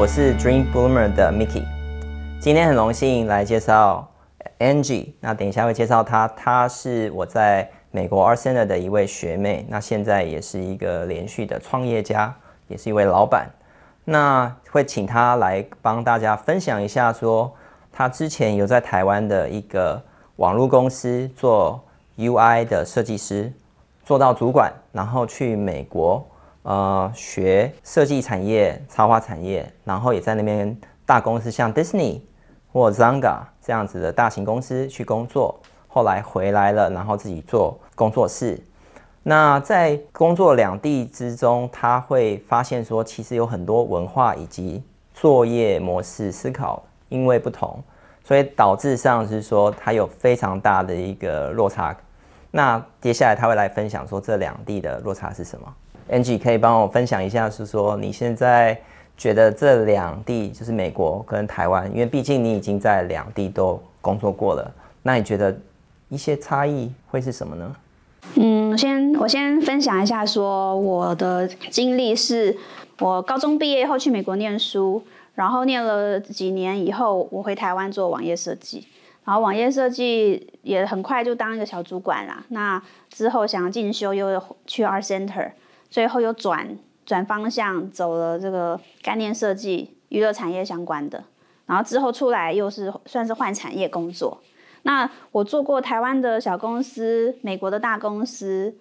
我是 DreamBoomer 的 Mickey，今天很荣幸来介绍 Angie。那等一下会介绍她，她是我在美国 a r s e n a 的一位学妹，那现在也是一个连续的创业家，也是一位老板。那会请她来帮大家分享一下，说她之前有在台湾的一个网络公司做 UI 的设计师，做到主管，然后去美国。呃，学设计产业、插画产业，然后也在那边大公司，像 Disney 或 Zanga 这样子的大型公司去工作。后来回来了，然后自己做工作室。那在工作两地之中，他会发现说，其实有很多文化以及作业模式思考因为不同，所以导致上是说他有非常大的一个落差。那接下来他会来分享说，这两地的落差是什么？Angie 可以帮我分享一下，是说你现在觉得这两地就是美国跟台湾，因为毕竟你已经在两地都工作过了，那你觉得一些差异会是什么呢？嗯，先我先分享一下，说我的经历是，我高中毕业后去美国念书，然后念了几年以后，我回台湾做网页设计，然后网页设计也很快就当一个小主管啦。那之后想要进修，又去 Art Center。最后又转转方向走了这个概念设计、娱乐产业相关的，然后之后出来又是算是换产业工作。那我做过台湾的小公司、美国的大公司、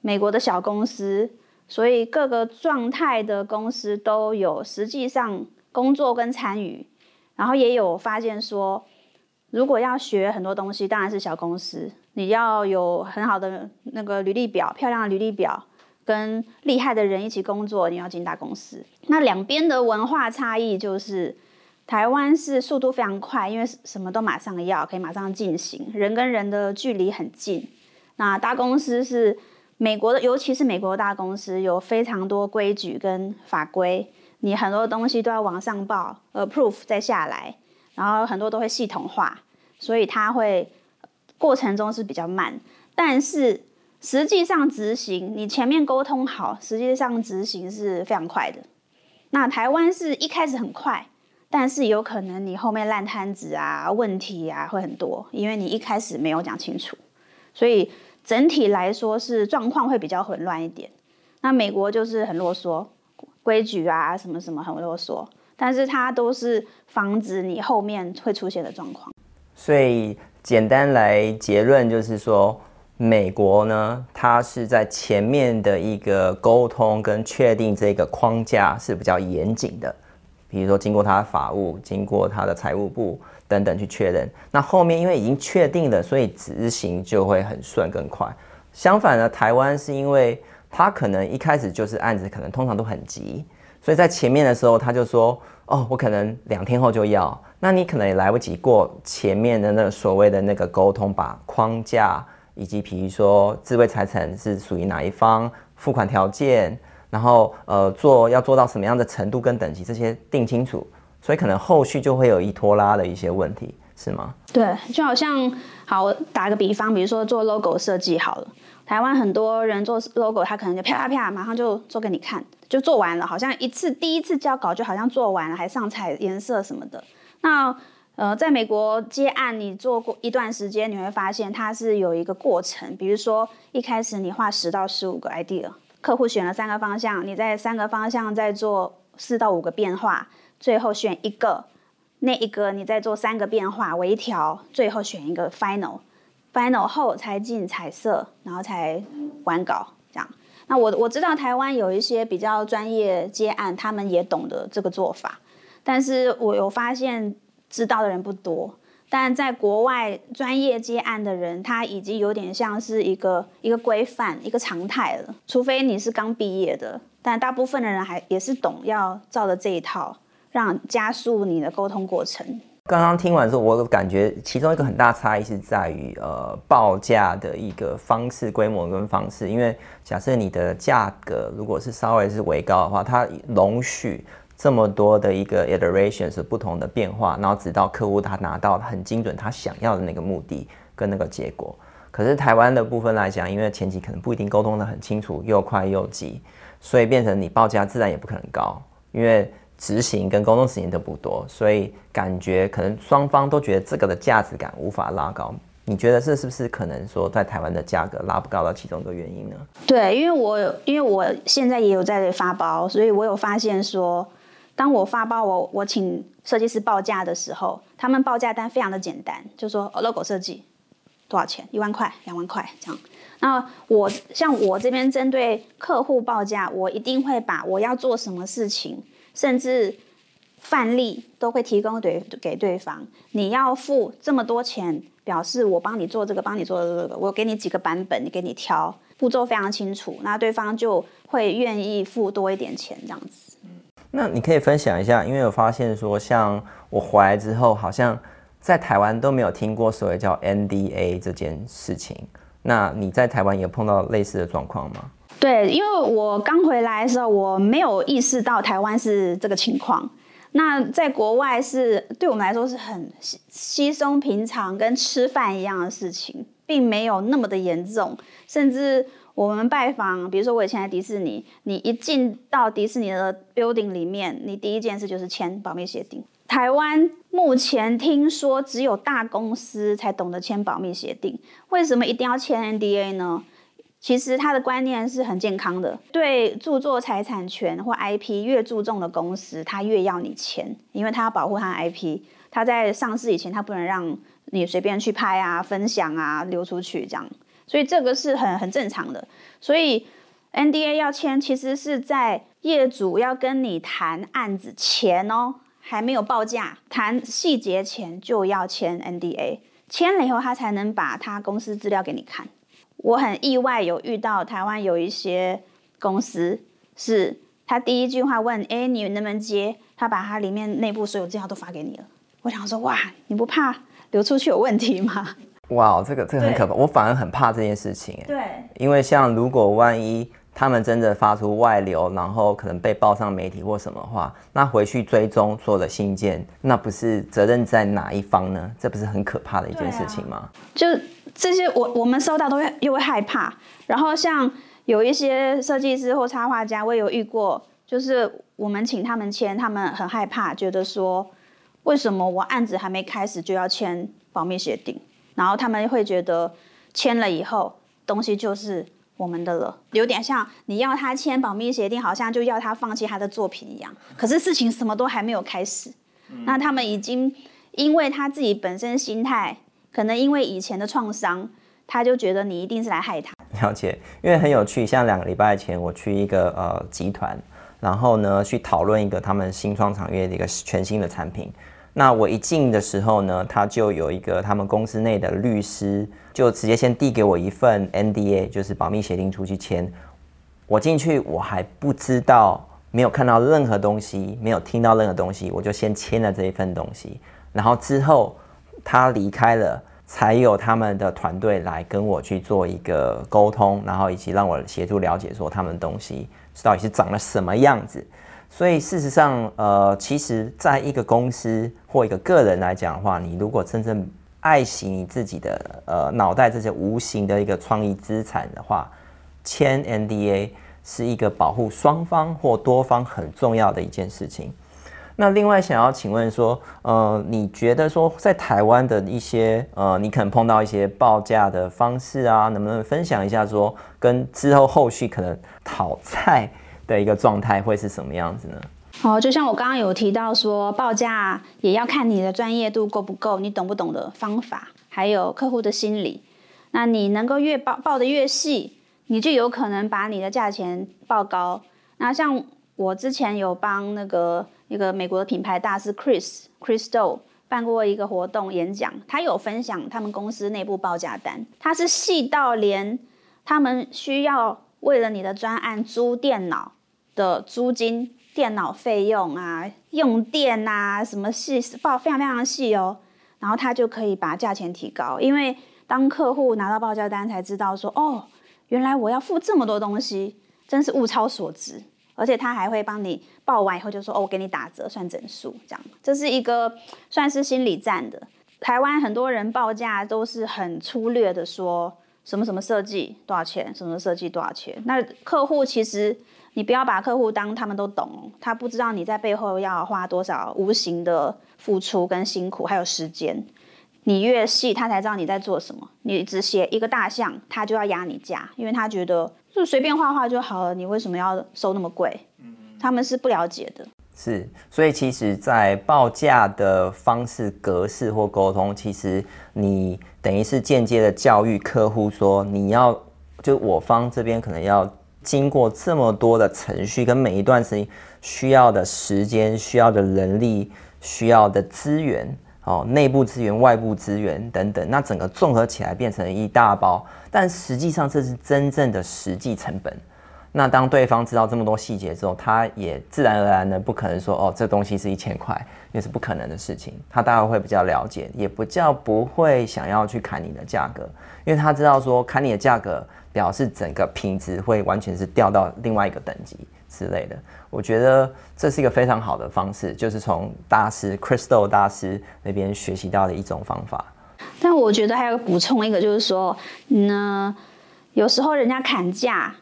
美国的小公司，所以各个状态的公司都有实际上工作跟参与，然后也有发现说，如果要学很多东西，当然是小公司，你要有很好的那个履历表、漂亮的履历表。跟厉害的人一起工作，你要进大公司。那两边的文化差异就是，台湾是速度非常快，因为什么都马上要，可以马上进行，人跟人的距离很近。那大公司是美国的，尤其是美国大公司，有非常多规矩跟法规，你很多东西都要往上报，approve 再下来，然后很多都会系统化，所以它会过程中是比较慢，但是。实际上执行，你前面沟通好，实际上执行是非常快的。那台湾是一开始很快，但是有可能你后面烂摊子啊、问题啊会很多，因为你一开始没有讲清楚，所以整体来说是状况会比较混乱一点。那美国就是很啰嗦，规矩啊什么什么很啰嗦，但是它都是防止你后面会出现的状况。所以简单来结论就是说。美国呢，它是在前面的一个沟通跟确定这个框架是比较严谨的，比如说经过它的法务、经过它的财务部等等去确认。那后面因为已经确定了，所以执行就会很顺更快。相反呢，台湾是因为它可能一开始就是案子，可能通常都很急，所以在前面的时候他就说：“哦，我可能两天后就要。”那你可能也来不及过前面的那所谓的那个沟通，把框架。以及比如说智慧财产是属于哪一方，付款条件，然后呃做要做到什么样的程度跟等级，这些定清楚，所以可能后续就会有一拖拉的一些问题，是吗？对，就好像好，打个比方，比如说做 logo 设计好了，台湾很多人做 logo，他可能就啪啪啪，马上就做给你看，就做完了，好像一次第一次交稿就好像做完了，还上彩颜色什么的，那。呃，在美国接案，你做过一段时间，你会发现它是有一个过程。比如说，一开始你画十到十五个 idea，客户选了三个方向，你在三个方向再做四到五个变化，最后选一个，那一个你再做三个变化微调，最后选一个 final，final 后才进彩色，然后才完稿这样。那我我知道台湾有一些比较专业接案，他们也懂得这个做法，但是我有发现。知道的人不多，但在国外专业接案的人，他已经有点像是一个一个规范、一个常态了。除非你是刚毕业的，但大部分的人还也是懂要照着这一套，让加速你的沟通过程。刚刚听完之后，我感觉其中一个很大差异是在于呃报价的一个方式、规模跟方式。因为假设你的价格如果是稍微是微高的话，它容许。这么多的一个 iteration 是不同的变化，然后直到客户他拿到很精准他想要的那个目的跟那个结果。可是台湾的部分来讲，因为前期可能不一定沟通得很清楚，又快又急，所以变成你报价自然也不可能高，因为执行跟沟通时间都不多，所以感觉可能双方都觉得这个的价值感无法拉高。你觉得这是不是可能说在台湾的价格拉不高的其中一个原因呢？对，因为我因为我现在也有在发包，所以我有发现说，当我发包我我请设计师报价的时候，他们报价单非常的简单，就说 logo 设计多少钱，一万块、两万块这样。那我像我这边针对客户报价，我一定会把我要做什么事情，甚至范例都会提供给给对方。你要付这么多钱。表示我帮你做这个，帮你做这个，我给你几个版本，你给你挑，步骤非常清楚，那对方就会愿意付多一点钱这样子。那你可以分享一下，因为我发现说，像我回来之后，好像在台湾都没有听过所谓叫 NDA 这件事情。那你在台湾有碰到类似的状况吗？对，因为我刚回来的时候，我没有意识到台湾是这个情况。那在国外是对我们来说是很稀稀松平常，跟吃饭一样的事情，并没有那么的严重。甚至我们拜访，比如说我以前在迪士尼，你一进到迪士尼的 building 里面，你第一件事就是签保密协定。台湾目前听说只有大公司才懂得签保密协定，为什么一定要签 NDA 呢？其实他的观念是很健康的，对著作财产权或 IP 越注重的公司，他越要你签，因为他要保护他的 IP。他在上市以前，他不能让你随便去拍啊、分享啊、流出去这样，所以这个是很很正常的。所以 NDA 要签，其实是在业主要跟你谈案子前哦，还没有报价、谈细节前就要签 NDA，签了以后他才能把他公司资料给你看。我很意外，有遇到台湾有一些公司，是他第一句话问：“哎，你能不能接？”他把他里面内部所有资料都发给你了。我想说：“哇，你不怕流出去有问题吗？”哇，这个这个很可怕，我反而很怕这件事情。对，因为像如果万一他们真的发出外流，然后可能被报上媒体或什么话，那回去追踪所有的信件，那不是责任在哪一方呢？这不是很可怕的一件事情吗？就。这些我我们收到都会又会害怕，然后像有一些设计师或插画家，我也有遇过，就是我们请他们签，他们很害怕，觉得说为什么我案子还没开始就要签保密协定，然后他们会觉得签了以后东西就是我们的了，有点像你要他签保密协定，好像就要他放弃他的作品一样，可是事情什么都还没有开始，那他们已经因为他自己本身心态。可能因为以前的创伤，他就觉得你一定是来害他。了解，因为很有趣。像两个礼拜前，我去一个呃集团，然后呢去讨论一个他们新创产业的一个全新的产品。那我一进的时候呢，他就有一个他们公司内的律师，就直接先递给我一份 NDA，就是保密协定出去签。我进去，我还不知道，没有看到任何东西，没有听到任何东西，我就先签了这一份东西。然后之后。他离开了，才有他们的团队来跟我去做一个沟通，然后以及让我协助了解说他们东西到底是长了什么样子。所以事实上，呃，其实在一个公司或一个个人来讲的话，你如果真正爱惜你自己的呃脑袋这些无形的一个创意资产的话，签 NDA 是一个保护双方或多方很重要的一件事情。那另外想要请问说，呃，你觉得说在台湾的一些呃，你可能碰到一些报价的方式啊，能不能分享一下说，跟之后后续可能讨菜的一个状态会是什么样子呢？哦，就像我刚刚有提到说，报价也要看你的专业度够不够，你懂不懂的方法，还有客户的心理。那你能够越报报的越细，你就有可能把你的价钱报高。那像我之前有帮那个。一个美国的品牌大师 Chris Chris Do 办过一个活动演讲，他有分享他们公司内部报价单，他是细到连他们需要为了你的专案租电脑的租金、电脑费用啊、用电啊什么细报非常非常细哦，然后他就可以把价钱提高，因为当客户拿到报价单才知道说哦，原来我要付这么多东西，真是物超所值。而且他还会帮你报完以后就说：“哦，我给你打折，算整数。”这样，这是一个算是心理战的。台湾很多人报价都是很粗略的说什么什么设计多少钱，什么设计多少钱。那客户其实你不要把客户当他们都懂，他不知道你在背后要花多少无形的付出跟辛苦，还有时间。你越细，他才知道你在做什么。你只写一个大项，他就要压你价，因为他觉得就随便画画就好了，你为什么要收那么贵？他们是不了解的。是，所以其实，在报价的方式、格式或沟通，其实你等于是间接的教育客户说，你要就我方这边可能要经过这么多的程序，跟每一段时间需要的时间、需要的人力、需要的资源。哦，内部资源、外部资源等等，那整个综合起来变成一大包，但实际上这是真正的实际成本。那当对方知道这么多细节之后，他也自然而然的不可能说哦，这东西是一千块，那是不可能的事情。他大概会比较了解，也不叫不会想要去砍你的价格，因为他知道说砍你的价格表示整个品质会完全是掉到另外一个等级。之类的，我觉得这是一个非常好的方式，就是从大师 Crystal 大师那边学习到的一种方法。但我觉得还有补充一个，就是说，呢，有时候人家砍价，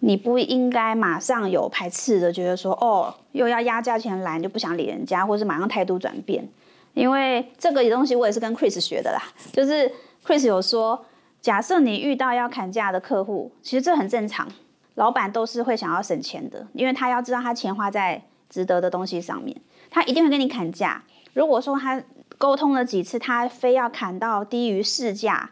你不应该马上有排斥的，觉得说，哦，又要压价钱来，你就不想理人家，或是马上态度转变。因为这个东西我也是跟 Chris 学的啦，就是 Chris 有说，假设你遇到要砍价的客户，其实这很正常。老板都是会想要省钱的，因为他要知道他钱花在值得的东西上面，他一定会跟你砍价。如果说他沟通了几次，他非要砍到低于市价，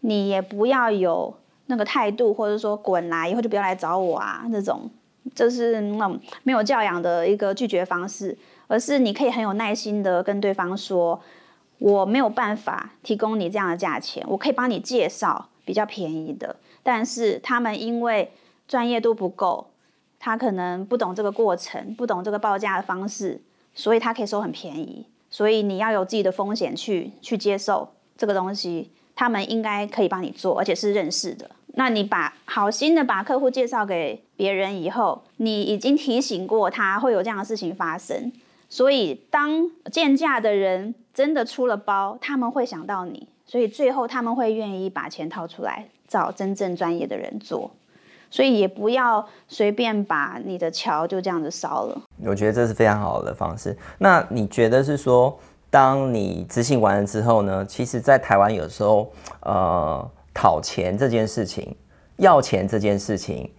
你也不要有那个态度，或者说滚来，以后就不要来找我啊，这种这是那种没有教养的一个拒绝方式，而是你可以很有耐心的跟对方说，我没有办法提供你这样的价钱，我可以帮你介绍比较便宜的，但是他们因为专业度不够，他可能不懂这个过程，不懂这个报价的方式，所以他可以收很便宜。所以你要有自己的风险去去接受这个东西，他们应该可以帮你做，而且是认识的。那你把好心的把客户介绍给别人以后，你已经提醒过他会有这样的事情发生，所以当贱价的人真的出了包，他们会想到你，所以最后他们会愿意把钱掏出来找真正专业的人做。所以也不要随便把你的桥就这样子烧了。我觉得这是非常好的方式。那你觉得是说，当你执行完了之后呢？其实，在台湾有时候，呃，讨钱这件事情，要钱这件事情，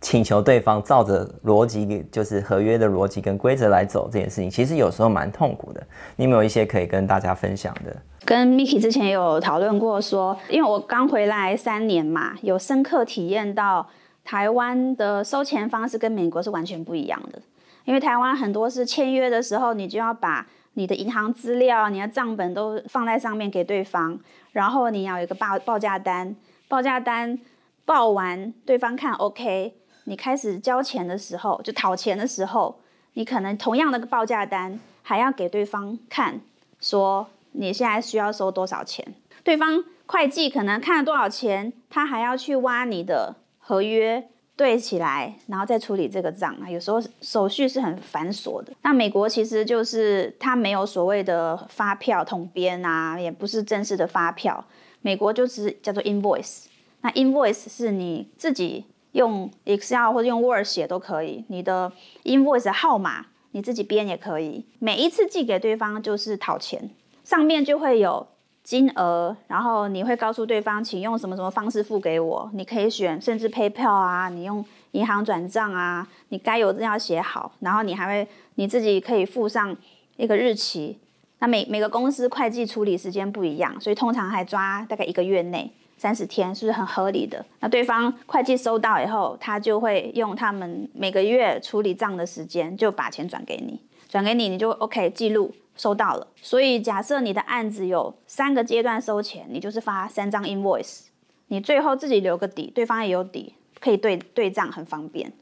请求对方照着逻辑，就是合约的逻辑跟规则来走这件事情，其实有时候蛮痛苦的。你有没有一些可以跟大家分享的？跟 Miki 之前有讨论过说，因为我刚回来三年嘛，有深刻体验到。台湾的收钱方式跟美国是完全不一样的，因为台湾很多是签约的时候，你就要把你的银行资料、你的账本都放在上面给对方，然后你要有一个报报价单，报价单报完对方看 OK，你开始交钱的时候，就讨钱的时候，你可能同样的报价单还要给对方看，说你现在需要收多少钱，对方会计可能看了多少钱，他还要去挖你的。合约对起来，然后再处理这个账啊，有时候手续是很繁琐的。那美国其实就是它没有所谓的发票统编啊，也不是正式的发票，美国就是叫做 invoice。那 invoice 是你自己用 Excel 或者用 Word 写都可以，你的 invoice 的号码你自己编也可以。每一次寄给对方就是讨钱，上面就会有。金额，然后你会告诉对方，请用什么什么方式付给我。你可以选，甚至 PayPal 啊，你用银行转账啊，你该有的要写好。然后你还会你自己可以附上一个日期。那每每个公司会计处理时间不一样，所以通常还抓大概一个月内三十天，是不是很合理的？那对方会计收到以后，他就会用他们每个月处理账的时间，就把钱转给你，转给你，你就 OK 记录。收到了，所以假设你的案子有三个阶段收钱，你就是发三张 invoice，你最后自己留个底，对方也有底，可以对对账很方便。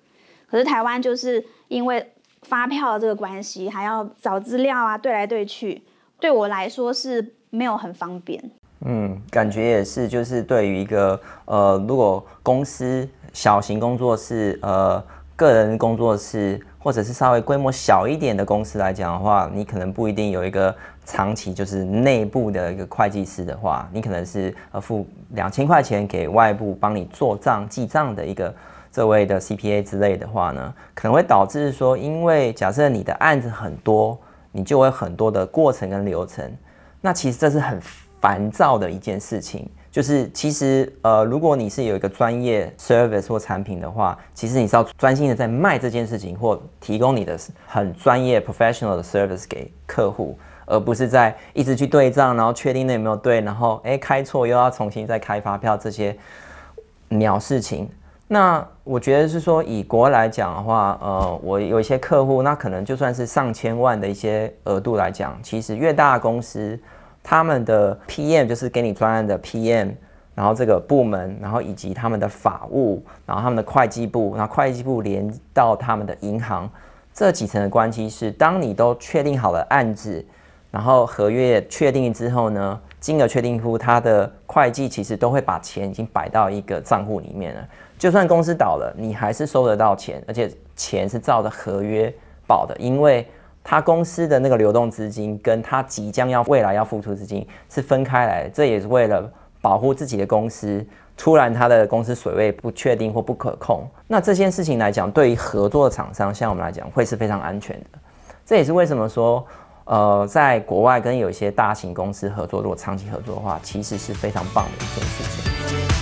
可是台湾就是因为发票这个关系，还要找资料啊，对来对去，对我来说是没有很方便。嗯，感觉也是，就是对于一个呃，如果公司小型工作室呃。个人工作室，或者是稍微规模小一点的公司来讲的话，你可能不一定有一个长期就是内部的一个会计师的话，你可能是呃付两千块钱给外部帮你做账记账的一个这位的 CPA 之类的话呢，可能会导致说，因为假设你的案子很多，你就会很多的过程跟流程，那其实这是很烦躁的一件事情。就是其实呃，如果你是有一个专业 service 或产品的话，其实你是要专心的在卖这件事情，或提供你的很专业 professional 的 service 给客户，而不是在一直去对账，然后确定那有没有对，然后诶开错又要重新再开发票这些鸟事情。那我觉得是说以国来讲的话，呃，我有一些客户，那可能就算是上千万的一些额度来讲，其实越大公司。他们的 PM 就是给你专案的 PM，然后这个部门，然后以及他们的法务，然后他们的会计部，然后会计部连到他们的银行，这几层的关系是，当你都确定好了案子，然后合约确定之后呢，金额确定后，他的会计其实都会把钱已经摆到一个账户里面了。就算公司倒了，你还是收得到钱，而且钱是照着合约保的，因为。他公司的那个流动资金跟他即将要未来要付出资金是分开来的，这也是为了保护自己的公司。突然他的公司水位不确定或不可控，那这件事情来讲，对于合作的厂商，像我们来讲，会是非常安全的。这也是为什么说，呃，在国外跟有一些大型公司合作，如果长期合作的话，其实是非常棒的一件事情。